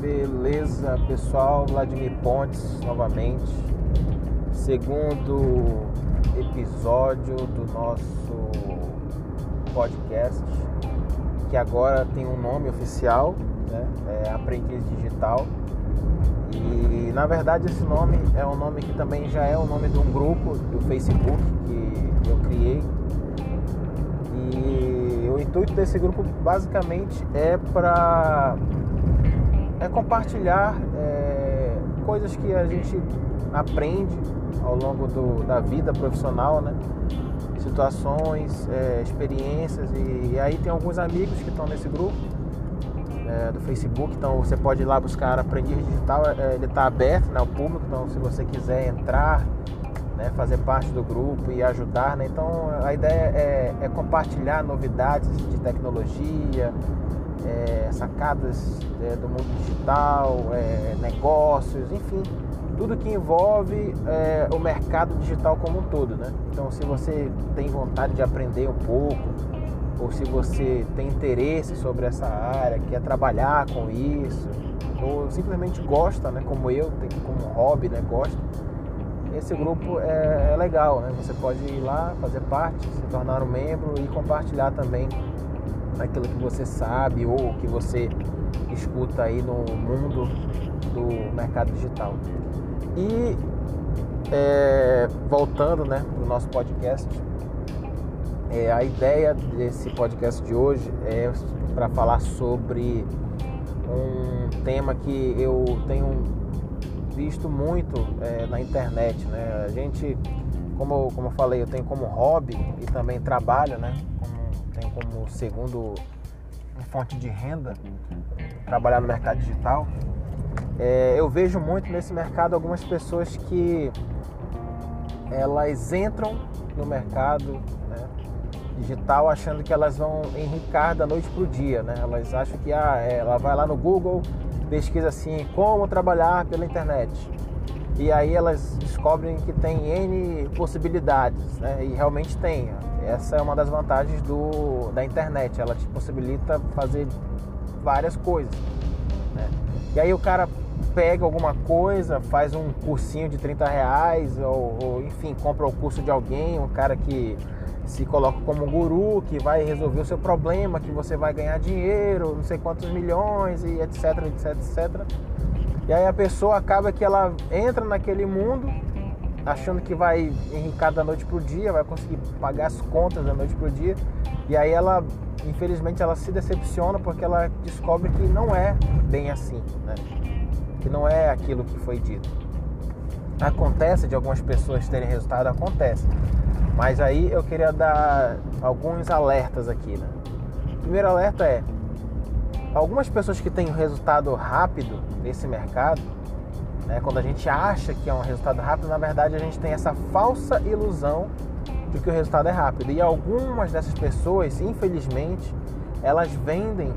Beleza, pessoal, Vladimir Pontes novamente. Segundo episódio do nosso podcast, que agora tem um nome oficial, né? É Aprendiz Digital. E na verdade esse nome é um nome que também já é o nome de um grupo do Facebook que eu criei. E o intuito desse grupo basicamente é para é compartilhar é, coisas que a gente aprende ao longo do, da vida profissional, né? situações, é, experiências e, e, aí tem alguns amigos que estão nesse grupo é, do Facebook, então você pode ir lá buscar Aprendiz Digital, é, ele está aberto né, ao público, então se você quiser entrar, né, fazer parte do grupo e ajudar, né, então a ideia é, é compartilhar novidades de tecnologia, é, sacadas é, do mundo digital, é, negócios, enfim, tudo que envolve é, o mercado digital como um todo, né? Então, se você tem vontade de aprender um pouco, ou se você tem interesse sobre essa área, quer trabalhar com isso, ou simplesmente gosta, né? Como eu, como hobby, né? Gosta. Esse grupo é, é legal, né? Você pode ir lá, fazer parte, se tornar um membro e compartilhar também aquilo que você sabe ou que você escuta aí no mundo do mercado digital. E é, voltando né, para o nosso podcast, é, a ideia desse podcast de hoje é para falar sobre um tema que eu tenho visto muito é, na internet. Né? A gente, como, como eu falei, eu tenho como hobby e também trabalho, né? Como, tenho como segundo fonte de renda trabalhar no mercado digital. É, eu vejo muito nesse mercado algumas pessoas que elas entram no mercado né, digital achando que elas vão enricar da noite para o dia, né? Elas acham que ah, é, ela vai lá no Google, pesquisa assim como trabalhar pela internet e aí elas descobrem que tem N possibilidades, né? E realmente tem. Essa é uma das vantagens do, da internet, ela te possibilita fazer várias coisas. Né? E aí o cara pega alguma coisa, faz um cursinho de 30 reais, ou, ou, enfim, compra o curso de alguém, um cara que se coloca como um guru, que vai resolver o seu problema, que você vai ganhar dinheiro, não sei quantos milhões, e etc, etc, etc. E aí a pessoa acaba que ela entra naquele mundo achando que vai enricar da noite pro dia, vai conseguir pagar as contas da noite pro dia. E aí ela, infelizmente, ela se decepciona porque ela descobre que não é bem assim, né? que não é aquilo que foi dito. Acontece de algumas pessoas terem resultado, acontece. Mas aí eu queria dar alguns alertas aqui, né? O primeiro alerta é algumas pessoas que têm resultado rápido nesse mercado, né, quando a gente acha que é um resultado rápido, na verdade a gente tem essa falsa ilusão de que o resultado é rápido. E algumas dessas pessoas, infelizmente, elas vendem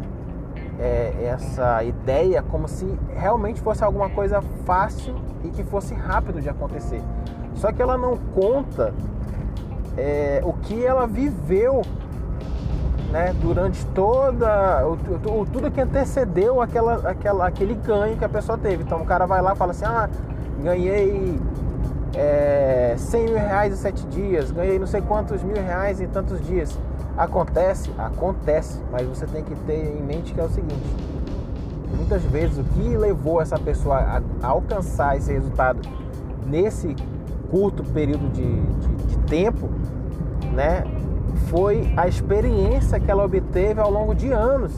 é, essa ideia como se realmente fosse alguma coisa fácil e que fosse rápido de acontecer. Só que ela não conta é, o que ela viveu né, durante toda o, o, tudo que antecedeu aquela, aquela, aquele ganho que a pessoa teve. Então o cara vai lá e fala assim, ah, ganhei é, 100 mil reais em sete dias, ganhei não sei quantos mil reais em tantos dias. Acontece? Acontece, mas você tem que ter em mente que é o seguinte: muitas vezes o que levou essa pessoa a, a alcançar esse resultado nesse curto período de, de, de tempo, né, foi a experiência que ela obteve ao longo de anos,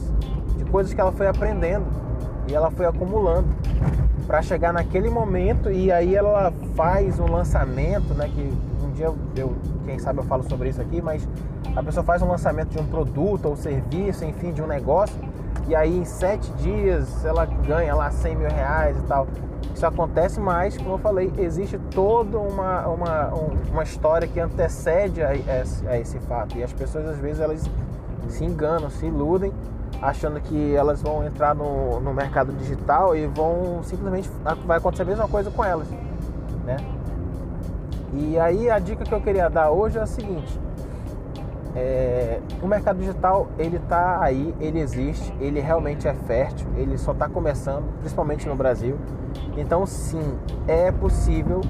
de coisas que ela foi aprendendo e ela foi acumulando para chegar naquele momento. E aí ela faz um lançamento, né, que um dia eu, quem sabe eu falo sobre isso aqui, mas a pessoa faz um lançamento de um produto ou serviço, enfim, de um negócio, e aí em sete dias ela ganha lá 100 mil reais e tal. Isso acontece mais, como eu falei, existe toda uma, uma, uma história que antecede a esse, a esse fato. E as pessoas às vezes elas se enganam, se iludem, achando que elas vão entrar no, no mercado digital e vão simplesmente vai acontecer a mesma coisa com elas, né? E aí a dica que eu queria dar hoje é a seguinte: é, o mercado digital ele está aí, ele existe, ele realmente é fértil, ele só está começando, principalmente no Brasil. Então sim, é possível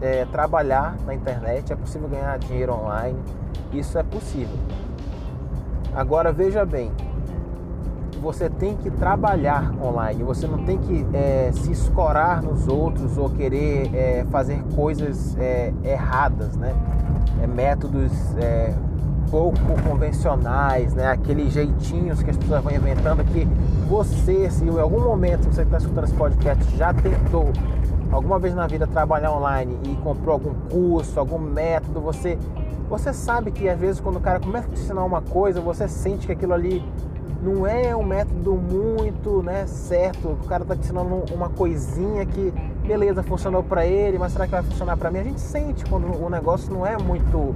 é, trabalhar na internet, é possível ganhar dinheiro online, isso é possível. Agora veja bem, você tem que trabalhar online, você não tem que é, se escorar nos outros ou querer é, fazer coisas é, erradas, né? É, métodos é, pouco convencionais, né? Aqueles jeitinhos que as pessoas vão inventando que você, se em algum momento você está escutando esse podcast já tentou alguma vez na vida trabalhar online e comprou algum curso, algum método, você você sabe que às vezes quando o cara começa a te ensinar uma coisa, você sente que aquilo ali não é um método muito né, certo. O cara está te ensinando uma coisinha que, beleza, funcionou para ele, mas será que vai funcionar para mim? A gente sente quando o negócio não é muito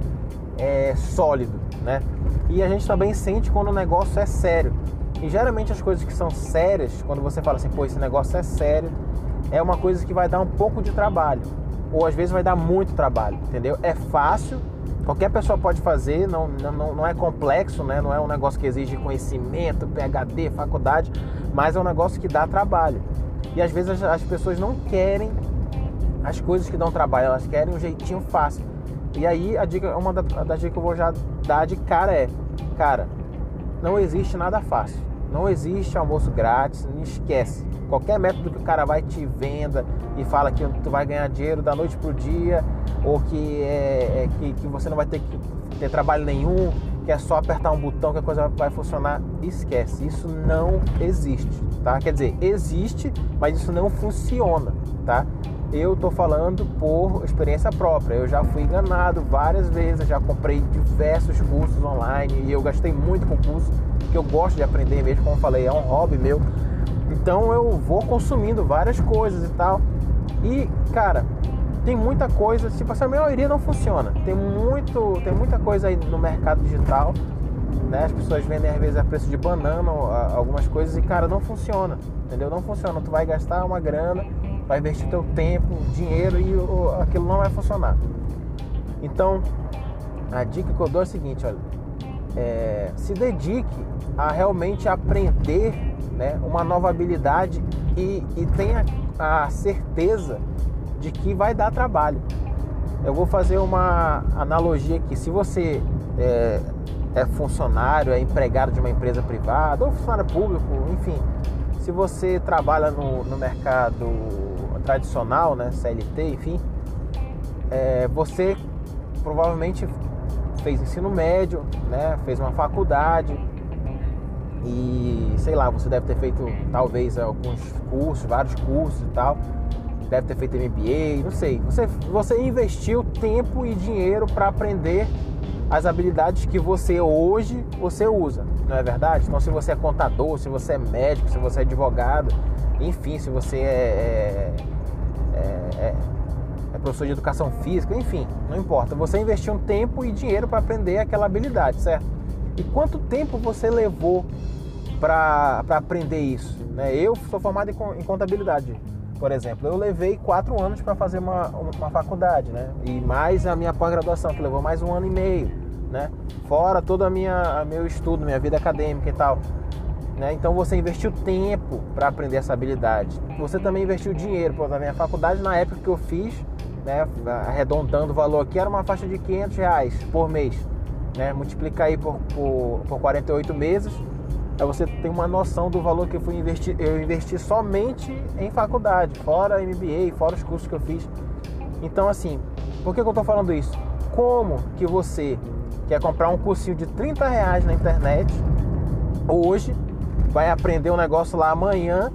é, sólido, né? E a gente também sente quando o negócio é sério. E geralmente as coisas que são sérias, quando você fala assim, pô, esse negócio é sério, é uma coisa que vai dar um pouco de trabalho. Ou às vezes vai dar muito trabalho, entendeu? É fácil, Qualquer pessoa pode fazer, não, não, não é complexo, né? não é um negócio que exige conhecimento, PhD, faculdade, mas é um negócio que dá trabalho. E às vezes as, pessoas não querem as coisas que dão trabalho, elas querem um jeitinho fácil. E aí a dica, uma das da dicas que eu vou já dar de cara é, cara, não existe nada fácil. Não existe almoço grátis, não esquece. Qualquer método que o cara vai te venda e fala que tu vai ganhar dinheiro da noite pro dia, ou que, é, é, que, que você não vai ter que ter trabalho nenhum, que é só apertar um botão que a coisa vai funcionar, esquece. Isso não existe, tá? Quer dizer, existe, mas isso não funciona, tá? Eu tô falando por experiência própria. Eu já fui enganado várias vezes, já comprei diversos cursos online e eu gastei muito com curso que eu gosto de aprender mesmo, como eu falei, é um hobby meu. Então eu vou consumindo várias coisas e tal. E, cara, tem muita coisa, tipo assim, a maioria não funciona. Tem muito, tem muita coisa aí no mercado digital, né? As pessoas vendem às vezes a preço de banana algumas coisas e cara, não funciona. Entendeu? Não funciona. Tu vai gastar uma grana, vai investir teu tempo, dinheiro e aquilo não vai funcionar. Então, a dica que eu dou é a seguinte, olha, é, se dedique a realmente aprender né, uma nova habilidade e, e tenha a certeza de que vai dar trabalho. Eu vou fazer uma analogia aqui. Se você é, é funcionário, é empregado de uma empresa privada ou funcionário público, enfim, se você trabalha no, no mercado tradicional, né, CLT, enfim, é, você provavelmente fez ensino médio, né, fez uma faculdade e sei lá, você deve ter feito talvez alguns cursos, vários cursos e tal deve ter feito MBA, não sei. Você, você investiu tempo e dinheiro para aprender as habilidades que você hoje você usa, não é verdade? Então, se você é contador, se você é médico, se você é advogado, enfim, se você é, é, é, é professor de educação física, enfim, não importa. Você investiu um tempo e dinheiro para aprender aquela habilidade, certo? E quanto tempo você levou para aprender isso? Né? Eu sou formado em contabilidade por exemplo, eu levei quatro anos para fazer uma, uma faculdade, né? E mais a minha pós-graduação, que levou mais um ano e meio, né? Fora todo a meu estudo, minha vida acadêmica e tal. Né? Então você investiu tempo para aprender essa habilidade. Você também investiu dinheiro. Pô, na minha faculdade, na época que eu fiz, né, arredondando o valor aqui, era uma faixa de 500 reais por mês. Né? Multiplica aí por, por, por 48 meses, Aí você tem uma noção do valor que eu fui investir. Eu investi somente em faculdade, fora MBA, fora os cursos que eu fiz. Então, assim, por que, que eu estou falando isso? Como que você quer comprar um cursinho de 30 reais na internet hoje, vai aprender um negócio lá amanhã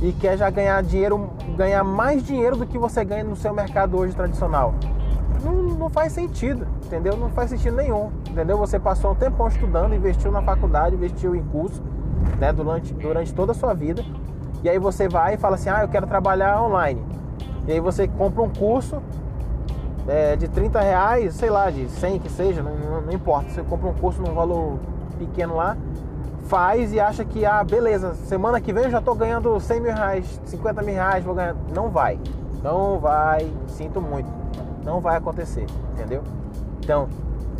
e quer já ganhar dinheiro, ganhar mais dinheiro do que você ganha no seu mercado hoje tradicional? Não, não faz sentido, entendeu? Não faz sentido nenhum, entendeu? Você passou um tempão estudando, investiu na faculdade, investiu em curso, né, durante, durante toda a sua vida. E aí você vai e fala assim: ah, eu quero trabalhar online. E aí você compra um curso é, de 30 reais, sei lá, de 100 que seja, não, não, não, importa. Você compra um curso num valor pequeno lá, faz e acha que, ah, beleza, semana que vem eu já estou ganhando 100 mil reais, 50 mil reais, vou ganhar. Não vai, não vai, sinto muito, não vai acontecer, entendeu? Então,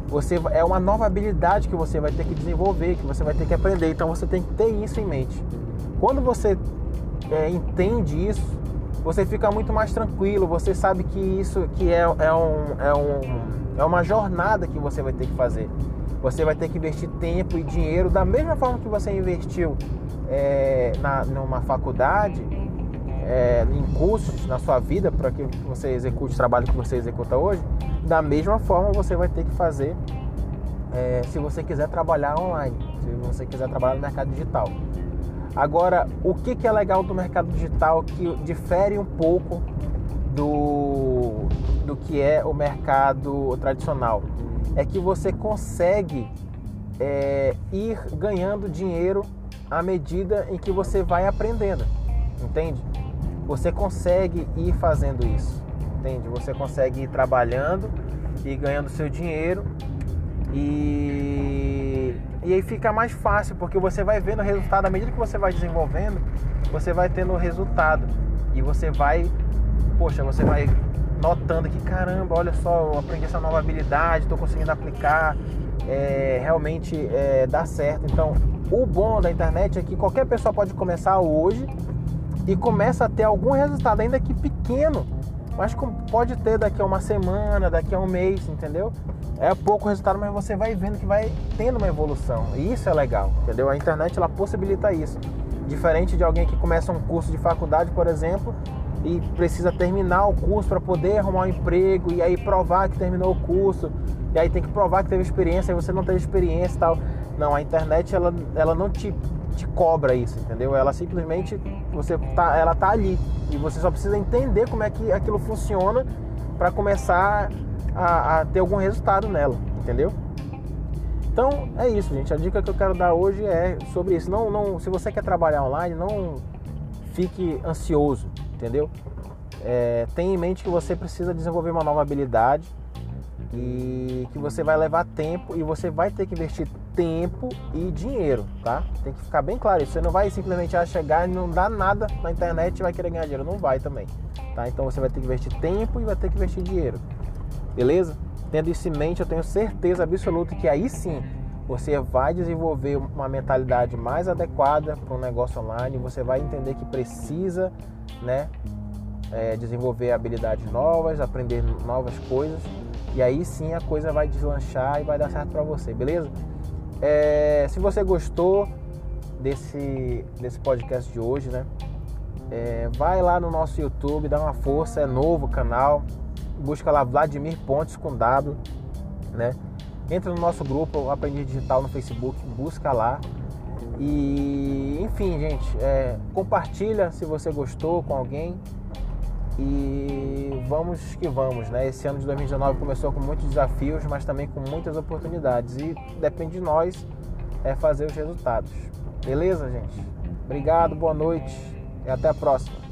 você é uma nova habilidade que você vai ter que desenvolver, que você vai ter que aprender. Então você tem que ter isso em mente. Quando você é, entende isso, você fica muito mais tranquilo. Você sabe que isso que é, é, um, é, um, é uma jornada que você vai ter que fazer. Você vai ter que investir tempo e dinheiro da mesma forma que você investiu é, na, numa faculdade, é, em cursos na sua vida para que você execute o trabalho que você executa hoje. Da mesma forma você vai ter que fazer é, se você quiser trabalhar online, se você quiser trabalhar no mercado digital. Agora, o que, que é legal do mercado digital que difere um pouco do, do que é o mercado tradicional? É que você consegue é, ir ganhando dinheiro à medida em que você vai aprendendo, entende? Você consegue ir fazendo isso, entende? Você consegue ir trabalhando e ganhando seu dinheiro e e aí fica mais fácil, porque você vai vendo o resultado, à medida que você vai desenvolvendo, você vai tendo o resultado. E você vai, poxa, você vai notando que caramba, olha só, eu aprendi essa nova habilidade, estou conseguindo aplicar, é, realmente é, dá certo. Então, o bom da internet é que qualquer pessoa pode começar hoje e começa a ter algum resultado, ainda que pequeno, mas pode ter daqui a uma semana, daqui a um mês, entendeu? É pouco resultado, mas você vai vendo que vai tendo uma evolução. E isso é legal, entendeu? A internet ela possibilita isso. Diferente de alguém que começa um curso de faculdade, por exemplo, e precisa terminar o curso para poder arrumar um emprego e aí provar que terminou o curso, e aí tem que provar que teve experiência, e você não teve experiência e tal. Não, a internet ela, ela não te te cobra isso, entendeu? Ela simplesmente você tá, ela tá ali e você só precisa entender como é que aquilo funciona para começar a, a, ter algum resultado nela, entendeu? Então é isso, gente. A dica que eu quero dar hoje é sobre isso. Não, não, se você quer trabalhar online, não fique ansioso, entendeu? É, tenha em mente que você precisa desenvolver uma nova habilidade e que você vai levar tempo e você vai ter que investir tempo e dinheiro, tá? Tem que ficar bem claro isso. Você não vai simplesmente chegar e não dar nada na internet e vai querer ganhar dinheiro. Não vai também, tá? Então você vai ter que investir tempo e vai ter que investir dinheiro, beleza? Tendo isso em mente, eu tenho certeza absoluta que aí sim você vai desenvolver uma mentalidade mais adequada para um negócio online. Você vai entender que precisa, né? É, desenvolver habilidades novas, aprender novas coisas e aí sim a coisa vai deslanchar e vai dar certo para você, beleza? É, se você gostou desse, desse podcast de hoje, né? É, vai lá no nosso YouTube, dá uma força, é novo canal. Busca lá Vladimir Pontes com W, né? Entra no nosso grupo Aprendiz Digital no Facebook, busca lá. E enfim, gente, é, compartilha se você gostou com alguém. E vamos que vamos, né? Esse ano de 2019 começou com muitos desafios, mas também com muitas oportunidades. E depende de nós é fazer os resultados. Beleza, gente? Obrigado, boa noite e até a próxima.